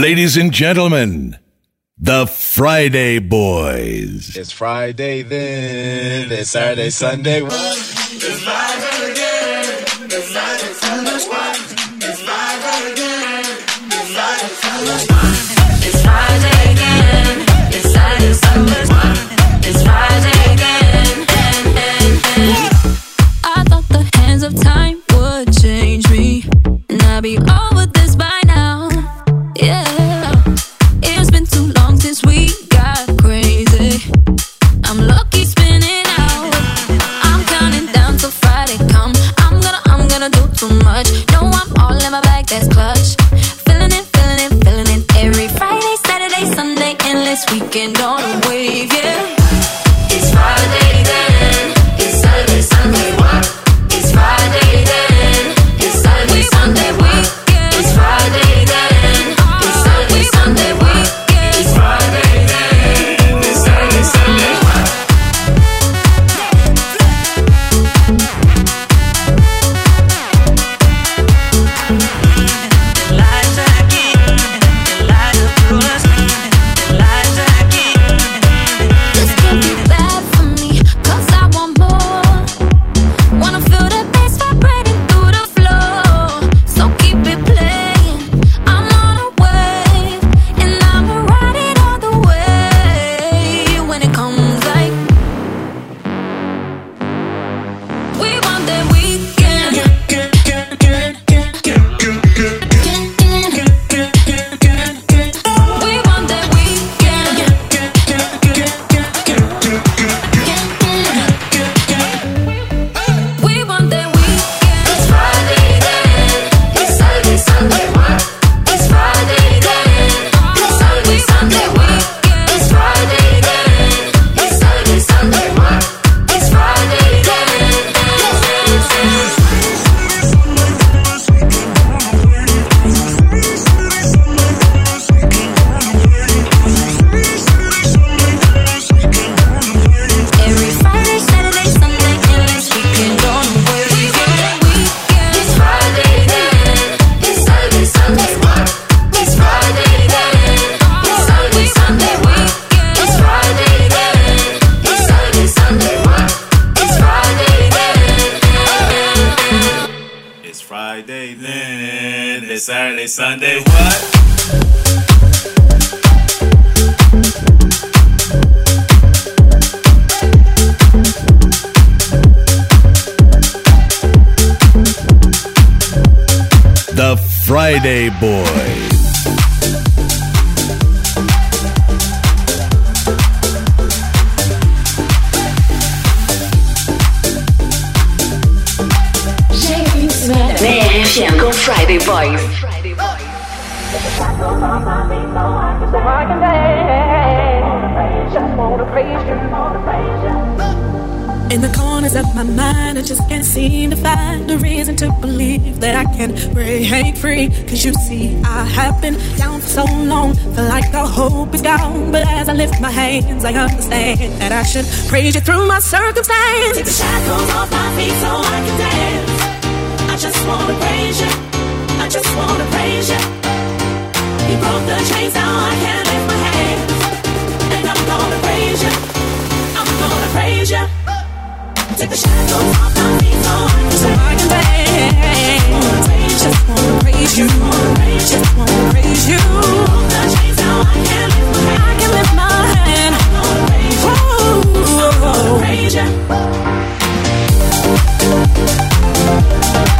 Ladies and gentlemen, the Friday Boys. It's Friday then. It's Saturday, Sunday. What? Corners of my mind, I just can't seem to find a reason to believe that I can break free. Cause you see, I have been down for so long, feel like the hope is gone. But as I lift my hands, I understand that I should praise you through my circumstance. Take the shackles off my feet so I can dance. I just wanna praise you. I just wanna praise you. You broke the chains, now I can lift my hands. And I'm gonna praise you. I'm gonna praise you. Take the feet so I can. Just wanna you. Just wanna you. the chains, now I can lift my hands. I can lift my hand. You.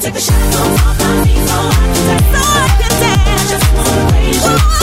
Take the shackles off my feet oh. so I can dance. So I can dance. Just wanna praise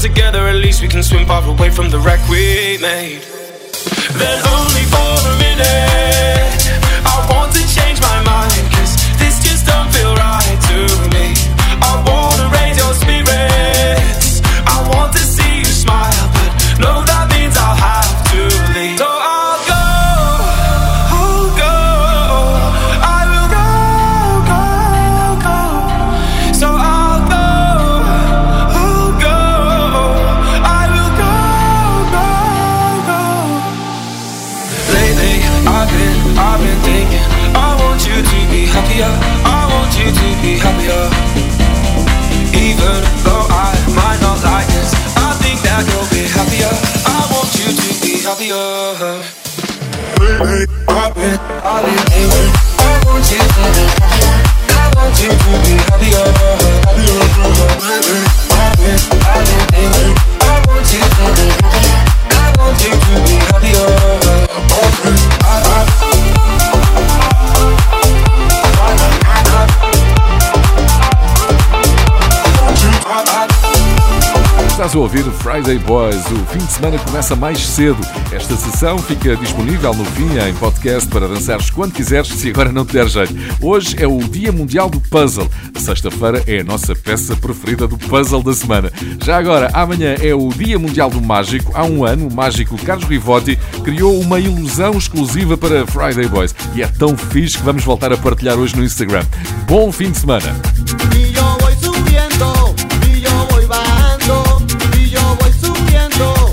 together, at least we can swim far away from the wreck we made. Then oh. Estás a ouvir o Friday Boys. O fim de semana começa mais cedo. Esta sessão fica disponível no fim em podcast para dançares quando quiseres, se agora não te der jeito. Hoje é o Dia Mundial do Puzzle. Sexta-feira é a nossa peça preferida do puzzle da semana. Já agora, amanhã é o Dia Mundial do Mágico. Há um ano, o mágico Carlos Rivotti criou uma ilusão exclusiva para Friday Boys. E é tão fixe que vamos voltar a partilhar hoje no Instagram. Bom fim de semana! voy subiendo.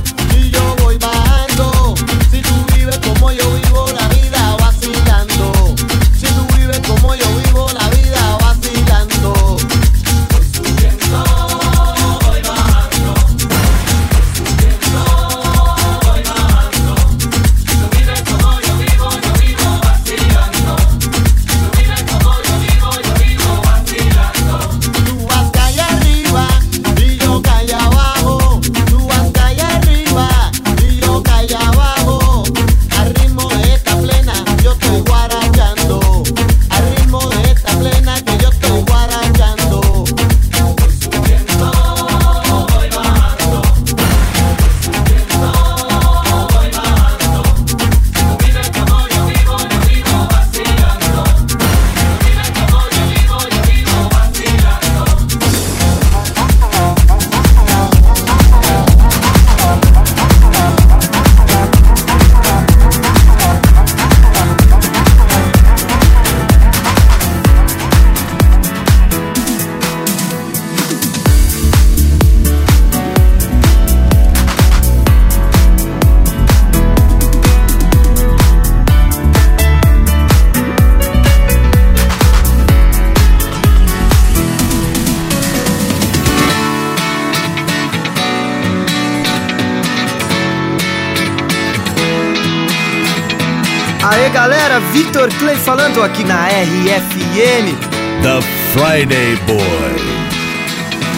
Vitor Clay falando aqui na RFM. The Friday Boy.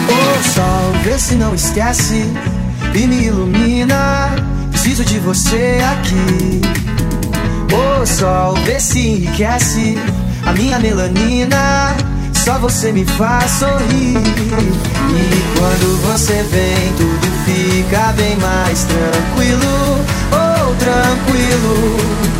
Ô oh, sol, vê se não esquece e me ilumina. Preciso de você aqui. Ô oh, sol, vê se enriquece a minha melanina. Só você me faz sorrir. E quando você vem, tudo fica bem mais tranquilo. Oh, tranquilo.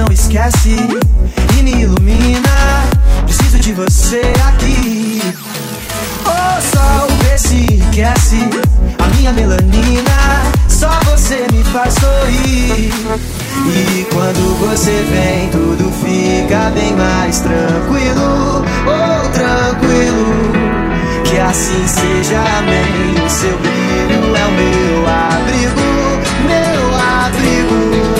Não esquece e me ilumina. Preciso de você aqui. O sol, vê se enriquece a minha melanina. Só você me faz sorrir. E quando você vem, tudo fica bem mais tranquilo. Oh, tranquilo. Que assim seja, amém. O seu brilho é o meu abrigo, meu abrigo.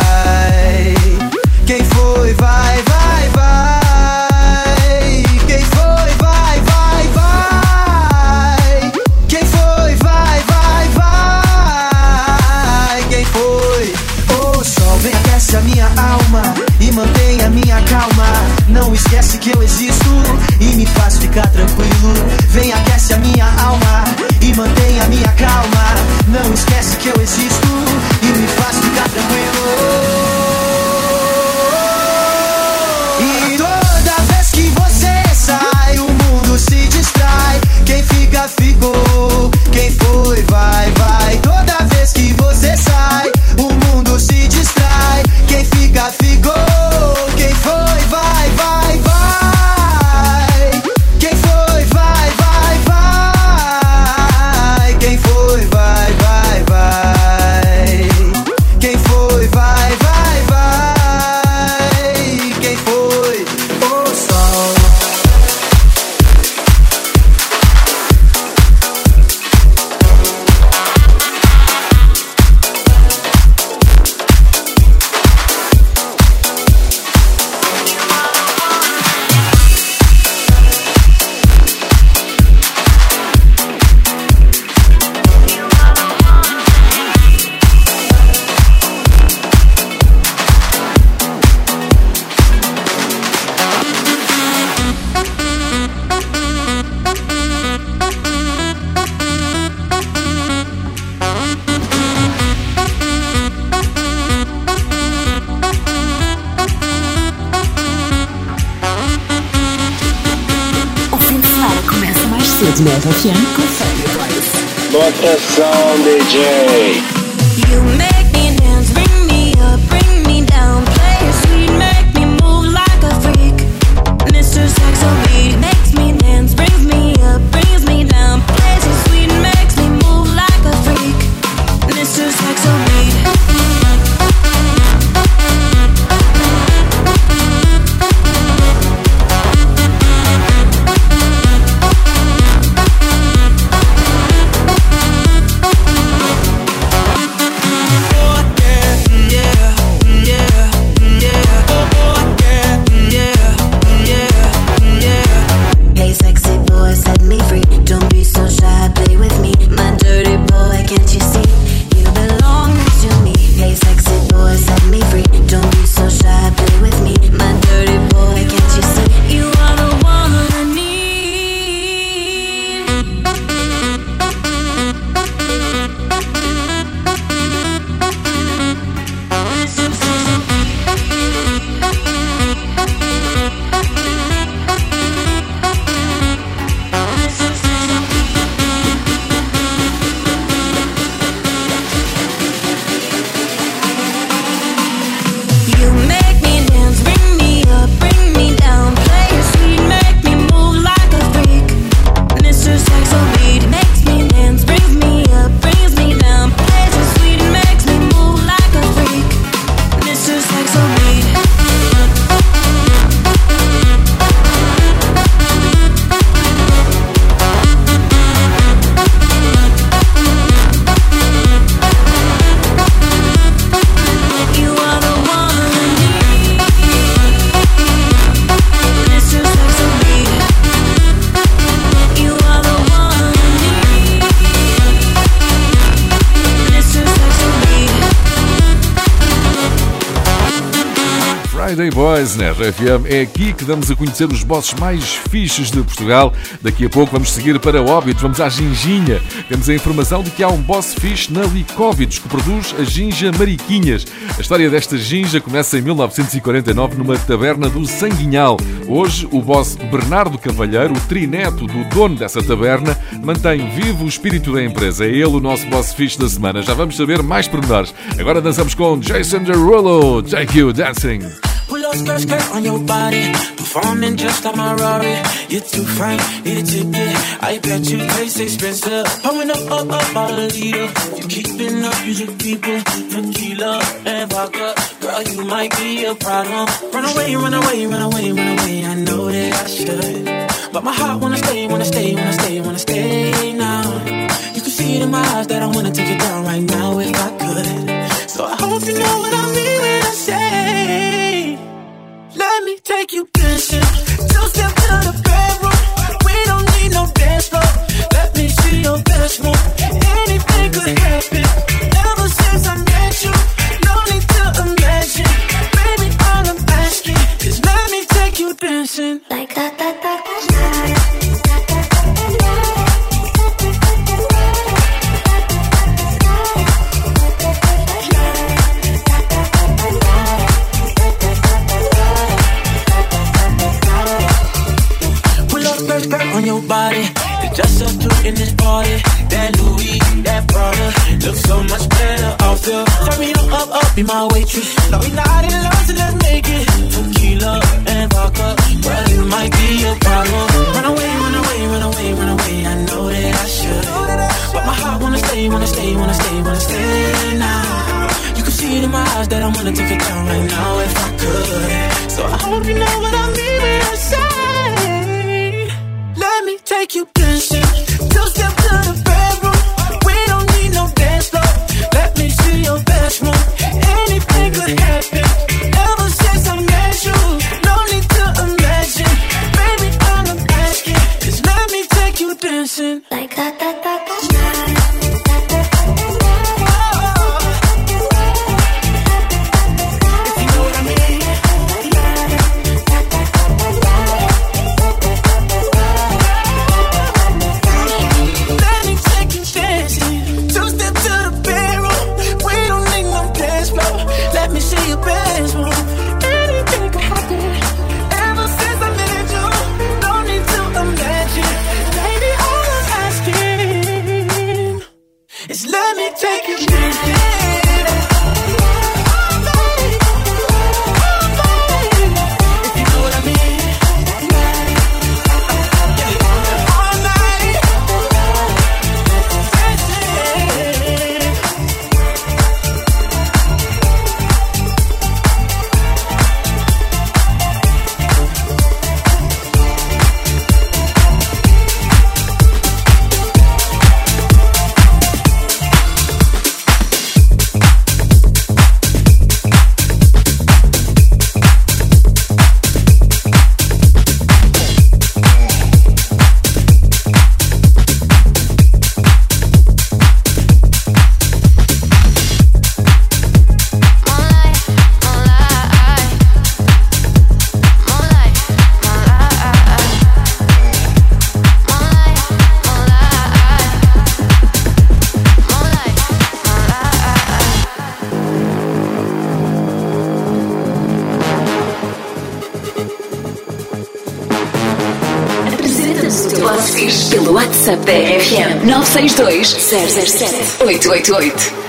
RFM. É aqui que damos a conhecer os bosses mais fixes de Portugal. Daqui a pouco vamos seguir para Óbidos, vamos à Ginginha. Temos a informação de que há um boss fixe na Licóvidos que produz a ginja Mariquinhas. A história desta ginja começa em 1949 numa taberna do Sanguinhal. Hoje, o boss Bernardo Cavalheiro, o trineto do dono dessa taberna, mantém vivo o espírito da empresa. É ele o nosso boss fixe da semana. Já vamos saber mais pormenores. Agora dançamos com Jason Derulo. Take You Dancing. Up skirt, skirt on your body. Performing just like my Rari. You're too fine, need a ticket. I bet you taste expensive. Pouring up, up, up, all the leader. You keeping up, you the people. Tequila and vodka. Girl, you might be a problem. Run away, run away, run away, run away. I know that I should. But my heart wanna stay, wanna stay, wanna stay, wanna stay now. You can see it in my eyes that I wanna take it down right now if I could. So I hope you know what I mean when I say, let me take you dancing. Two to the bedroom. We don't need no dance floor. Let me see your best move. Anything could happen. That Louis, that Prada, looks so much better off. Turn me up, up, up, be my waitress. No, we not in love, so let's make it. Tequila and vodka, well, you might be a problem. Run away, run away, run away, run away. I know that I should, but my heart wanna stay, wanna stay, wanna stay, wanna stay now. You can see it in my eyes that I wanna take it down right now if I could. So I hope you know what I 962 007 888.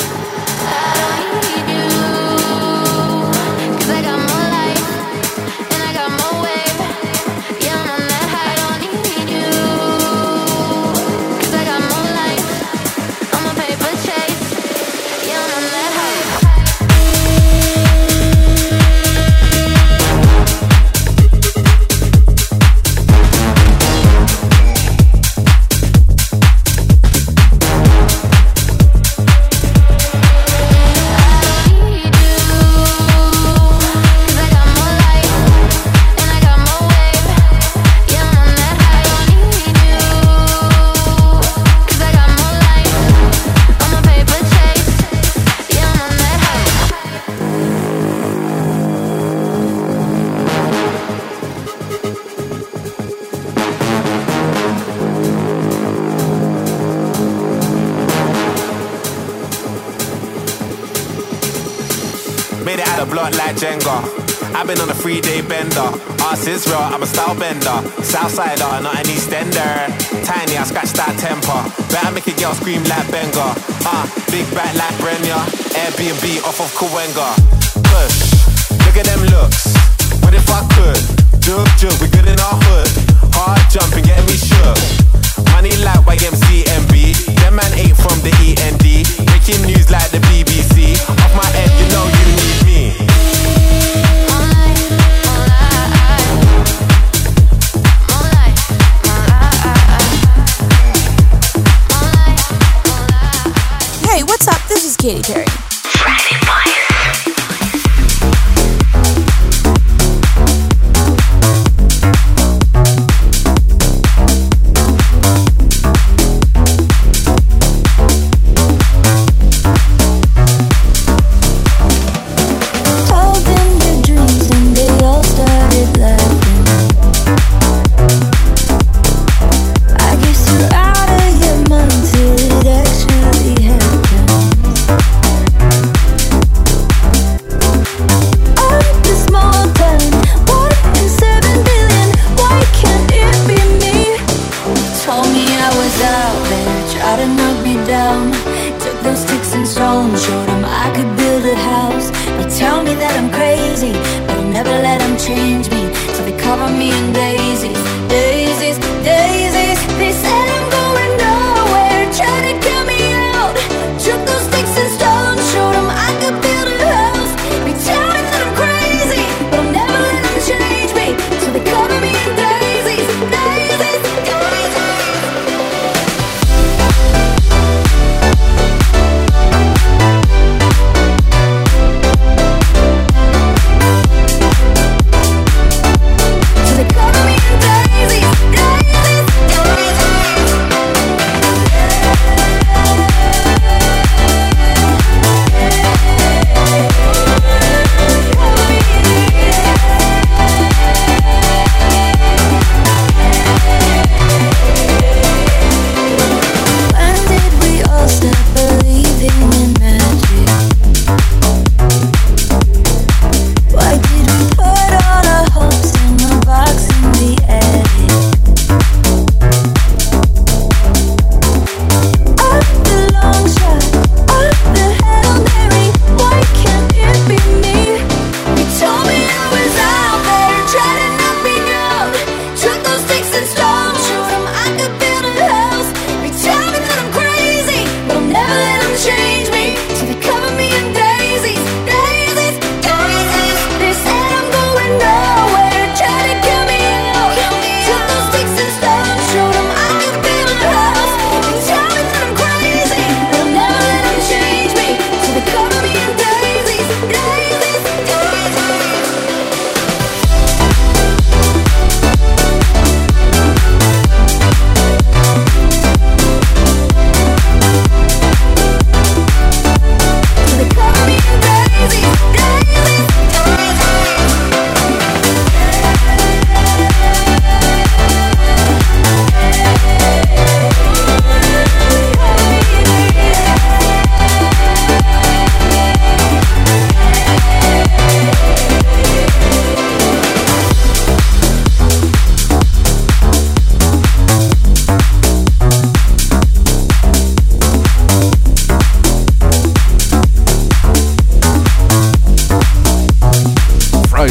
Block like Jenga. I've been on a three day bender. Ass is real, I'm a style bender. Southsider, not an Eastender. Tiny, I scratch that temper. Better make a girl scream like Benga. Ah, big back like Brenya. Airbnb off of Kawenga. Push, look at them looks. What if I could? Jug, jug, we good in our hood. Hard jumping, getting me shook. Money like YMCMB. Them man ain't from the END. Making news like the BBC. Off my head, you know you Katy Perry. Daisies, daisies,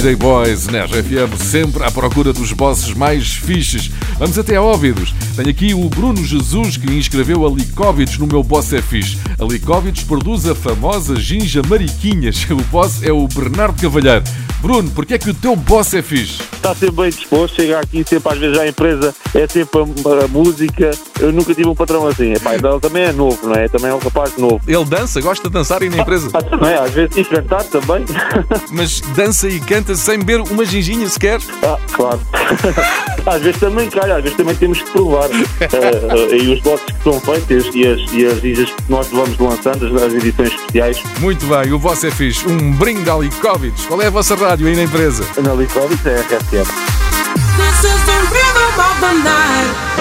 Friday Boys na RFM, sempre à procura dos bosses mais fixes. Vamos até a Óbidos. Tenho aqui o Bruno Jesus que inscreveu a Licóvidos no meu Boss é Fixe. A Licóvidos produz a famosa ginja Mariquinhas. O boss é o Bernardo Cavalheiro. Bruno, porquê é que o teu boss é fixe? Está sempre bem disposto, chega aqui sempre às vezes à empresa, é sempre a, a música. Eu nunca tive um patrão assim. Epá, ele também é novo, não é? Também é um rapaz novo. Ele dança, gosta de dançar aí na empresa. Ah, também, às vezes e cantar também. Mas dança e canta sem beber uma ginginha sequer? Ah, claro. às vezes também calha, às vezes também temos que provar. Eh, eh, e os boxes que são feitos e as, e as isas que nós vamos lançando, as, as edições especiais. Muito bem, o vosso é fixe. Um brinde à Licóvidos. Qual é a vossa rádio aí na empresa? Na Licóvidos é RFM. Night.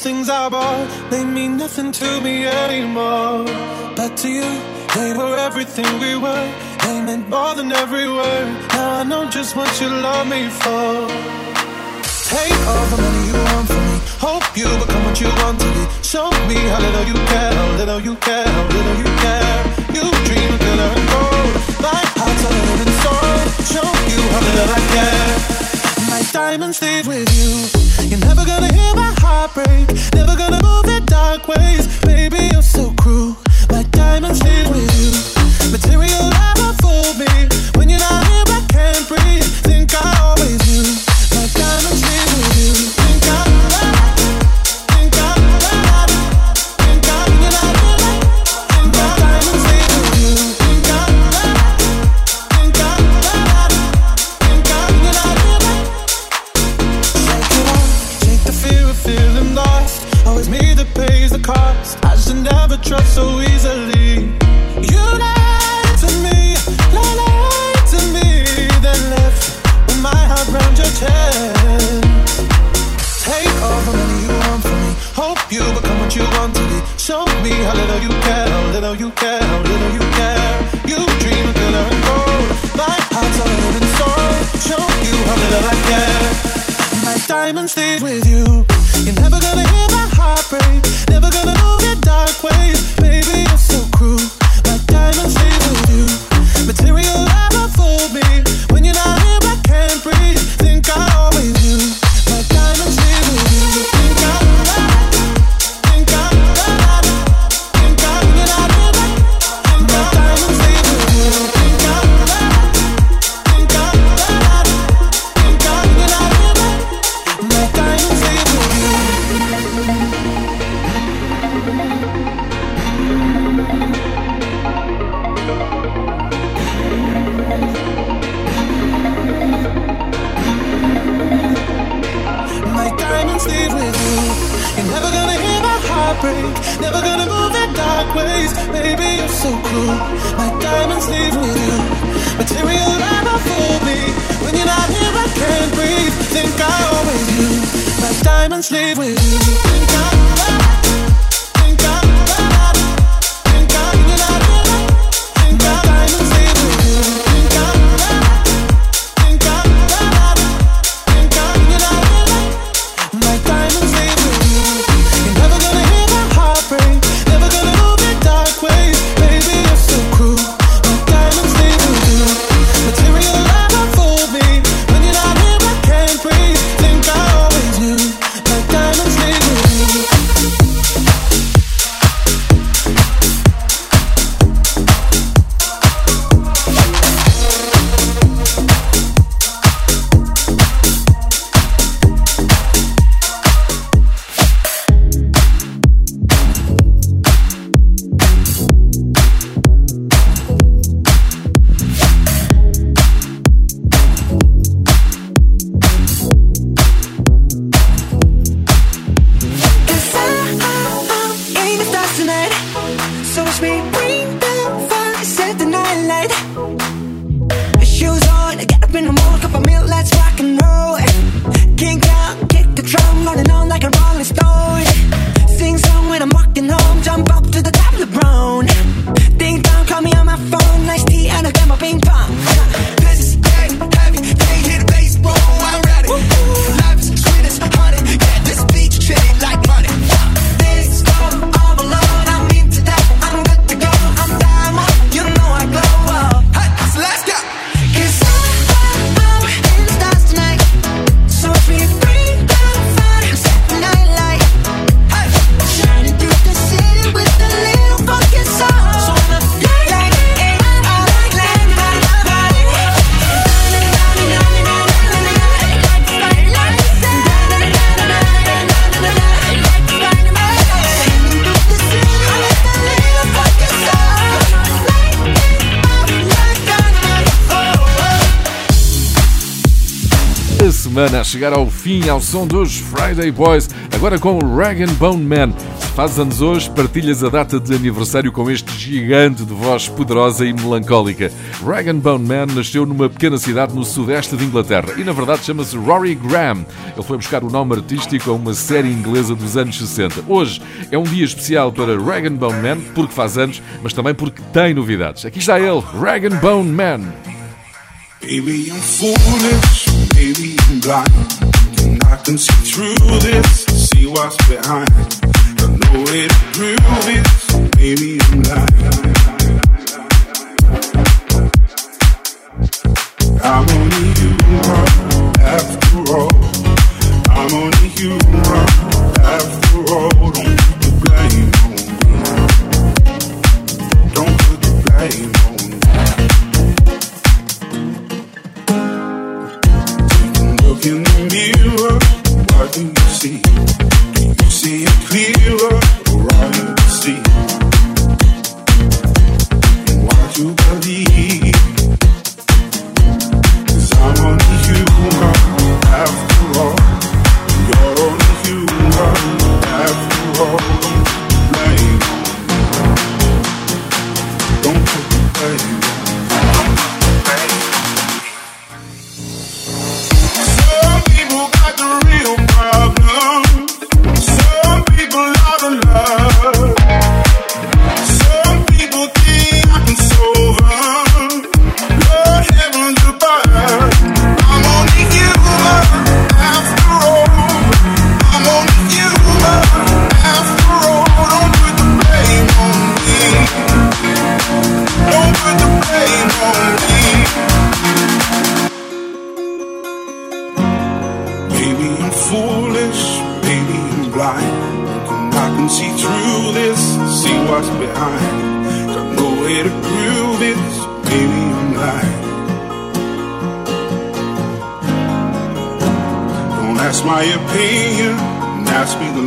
things I bought, they mean nothing to me anymore. But to you, they were everything we were. They meant more than every word. Now I know just what you love me for. Take all the money you want from me. Hope you become what you want to be. Show me how little you care, how little you care, how little you care. You dream of glitter and gold. My heart's a living sword. Show you how little I care. My diamonds leave with you. You're never gonna hear my heart break. Ways. chegar ao fim ao som dos Friday Boys, agora com o Rag Bone Man. Faz anos hoje, partilhas a data de aniversário com este gigante de voz poderosa e melancólica. Rag Bone Man nasceu numa pequena cidade no sudeste de Inglaterra e, na verdade, chama-se Rory Graham. Ele foi buscar o nome artístico a uma série inglesa dos anos 60. Hoje é um dia especial para Rag Bone Man, porque faz anos, mas também porque tem novidades. Aqui está ele, Rag Bone Man. Baby, I'm foolish. Baby, Blind. And I can see through this, see what's behind. Prove it, baby, I'm lying.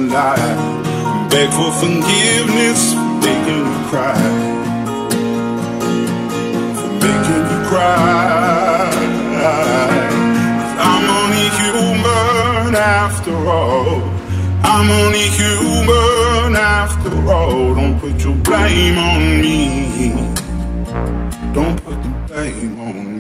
Lie. Beg for forgiveness, for making you cry. For making you cry. I'm only human after all. I'm only human after all. Don't put your blame on me. Don't put the blame on me.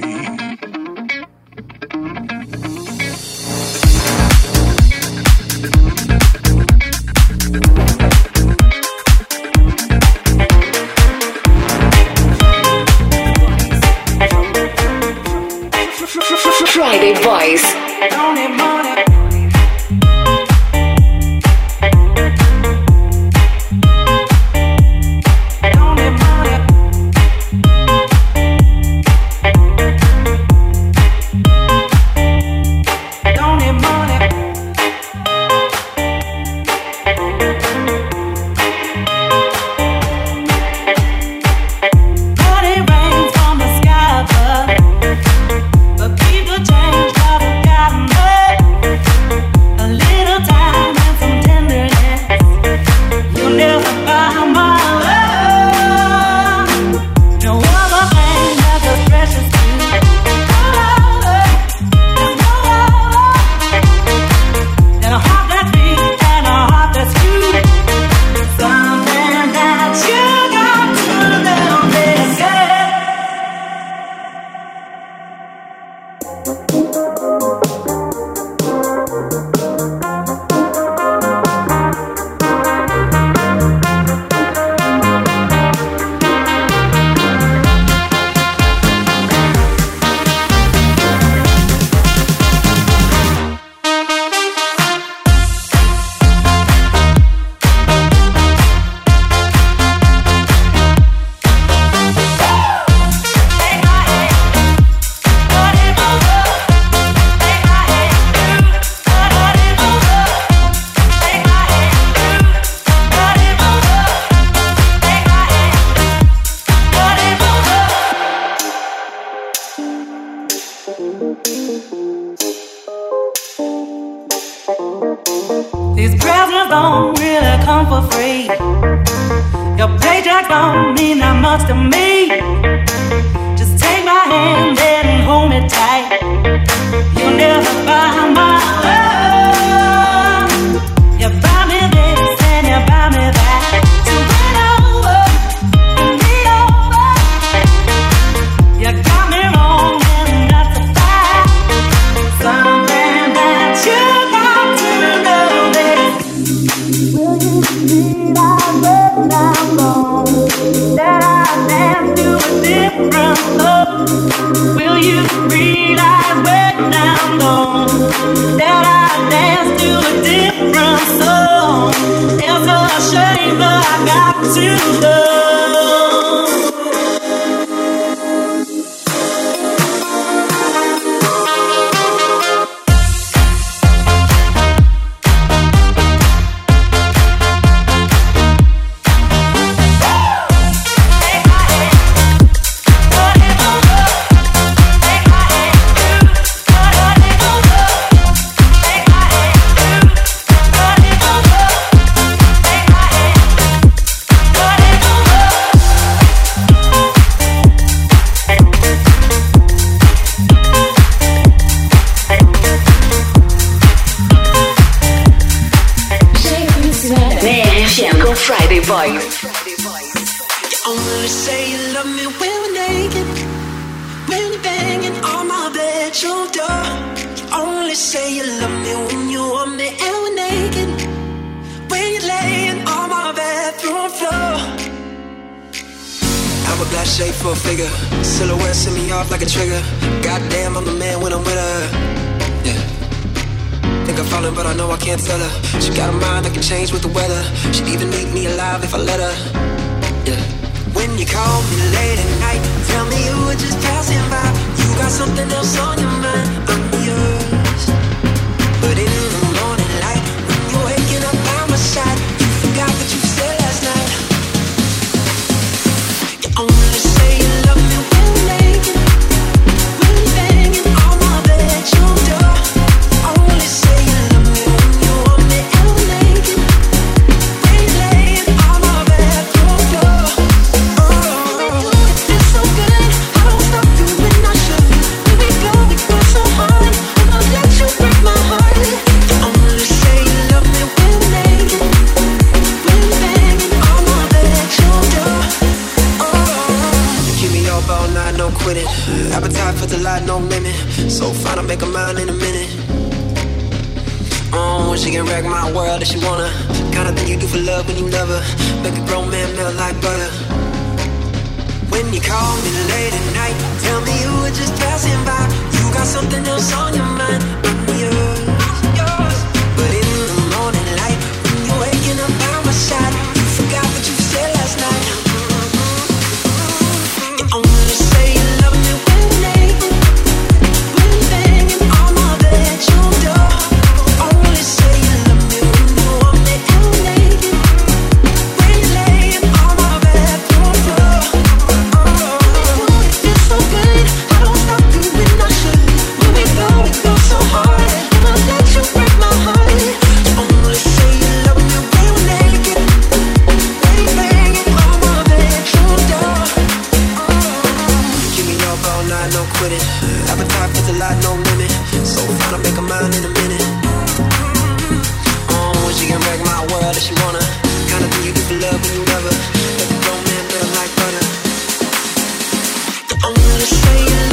you.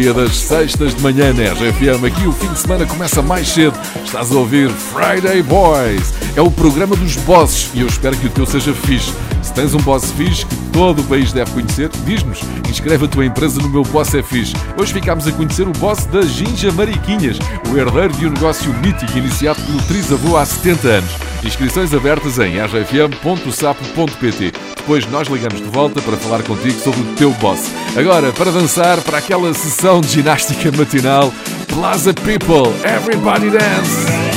dia das sextas de manhã na RFM. Aqui o fim de semana começa mais cedo. Estás a ouvir Friday Boys. É o programa dos bosses e eu espero que o teu seja fixe. Se tens um boss fixe que todo o país deve conhecer, diz-nos. Inscreve a tua empresa no meu Boss é Fixe. Hoje ficámos a conhecer o boss da Ginja Mariquinhas, o herdeiro de um negócio mítico iniciado pelo trisavô há 70 anos. Inscrições abertas em rgfm.sapo.pt. Depois nós ligamos de volta para falar contigo sobre o teu boss. Agora, para avançar para aquela sessão de ginástica matinal, Plaza People, Everybody Dance!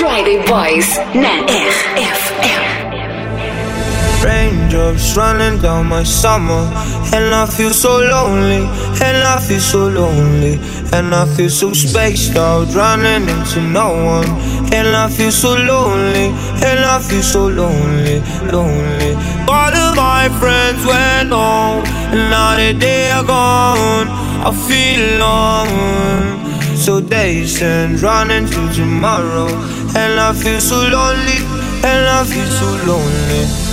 Boys na RFM. Raindrops running down my summer, and I feel so lonely, and I feel so lonely, and I feel so spaced out, running into no one, and I feel so lonely, and I feel so lonely, lonely. All of my friends went home, and now that they are gone, I feel alone. So days and running to tomorrow, and I feel so lonely, and I feel so lonely.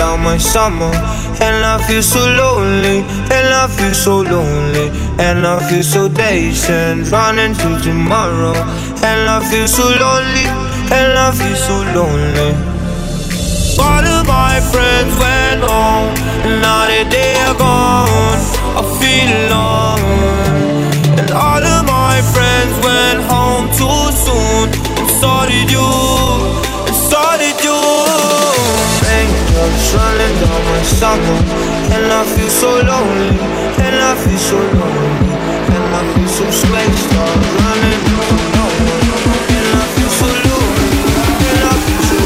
Down my summer, and I feel so lonely, and I feel so lonely, and I feel so dazed running to tomorrow, and I feel so lonely, and I feel so lonely. All of my friends went home, and now that they are gone, I feel alone. And all of my friends went home too soon, and so did you, Raindrops running down my summer, and I feel so lonely, and I feel so lonely, and I feel so spaced out, running one, and I feel so lonely, and I feel so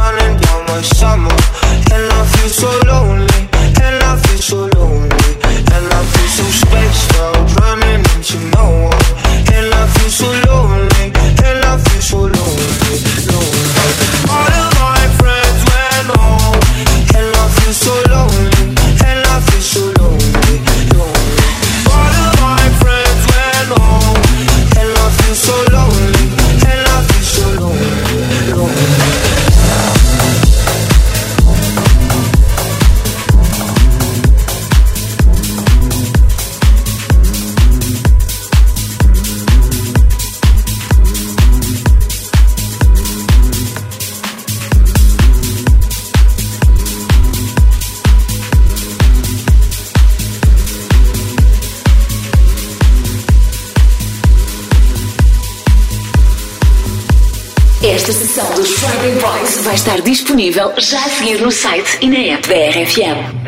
running down my summer, Esta sessão dos Friday Boys vai estar disponível já a seguir no site e na app da RFM.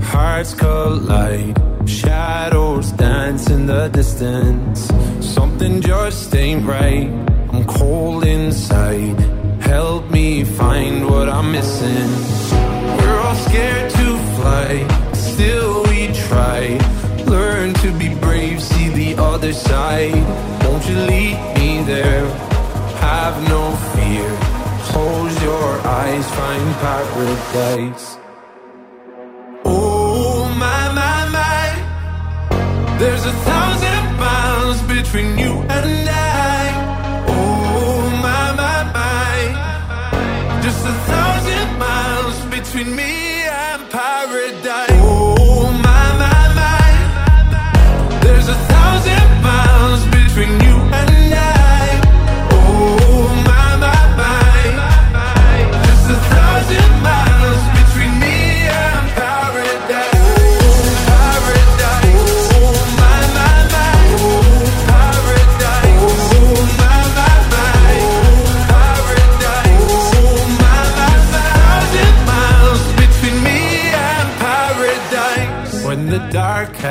Hearts collide. Shadows dance in the distance. Something just ain't right. I'm cold inside. Help me find what I'm missing. Scared to fly, still we try. Learn to be brave, see the other side. Won't you lead me there? Have no fear. Close your eyes, find paradise. Oh my my my, there's a thousand miles between you and I. Oh my my my, just a thousand miles between me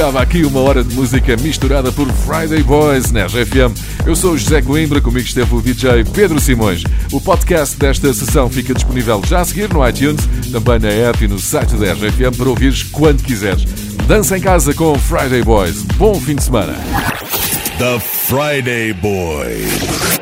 Acaba aqui uma hora de música misturada por Friday Boys na RFM. Eu sou o José Coimbra, comigo esteve o DJ Pedro Simões. O podcast desta sessão fica disponível já a seguir no iTunes, também na app e no site da RFM para ouvires quando quiseres. Dança em casa com Friday Boys. Bom fim de semana. The Friday Boys.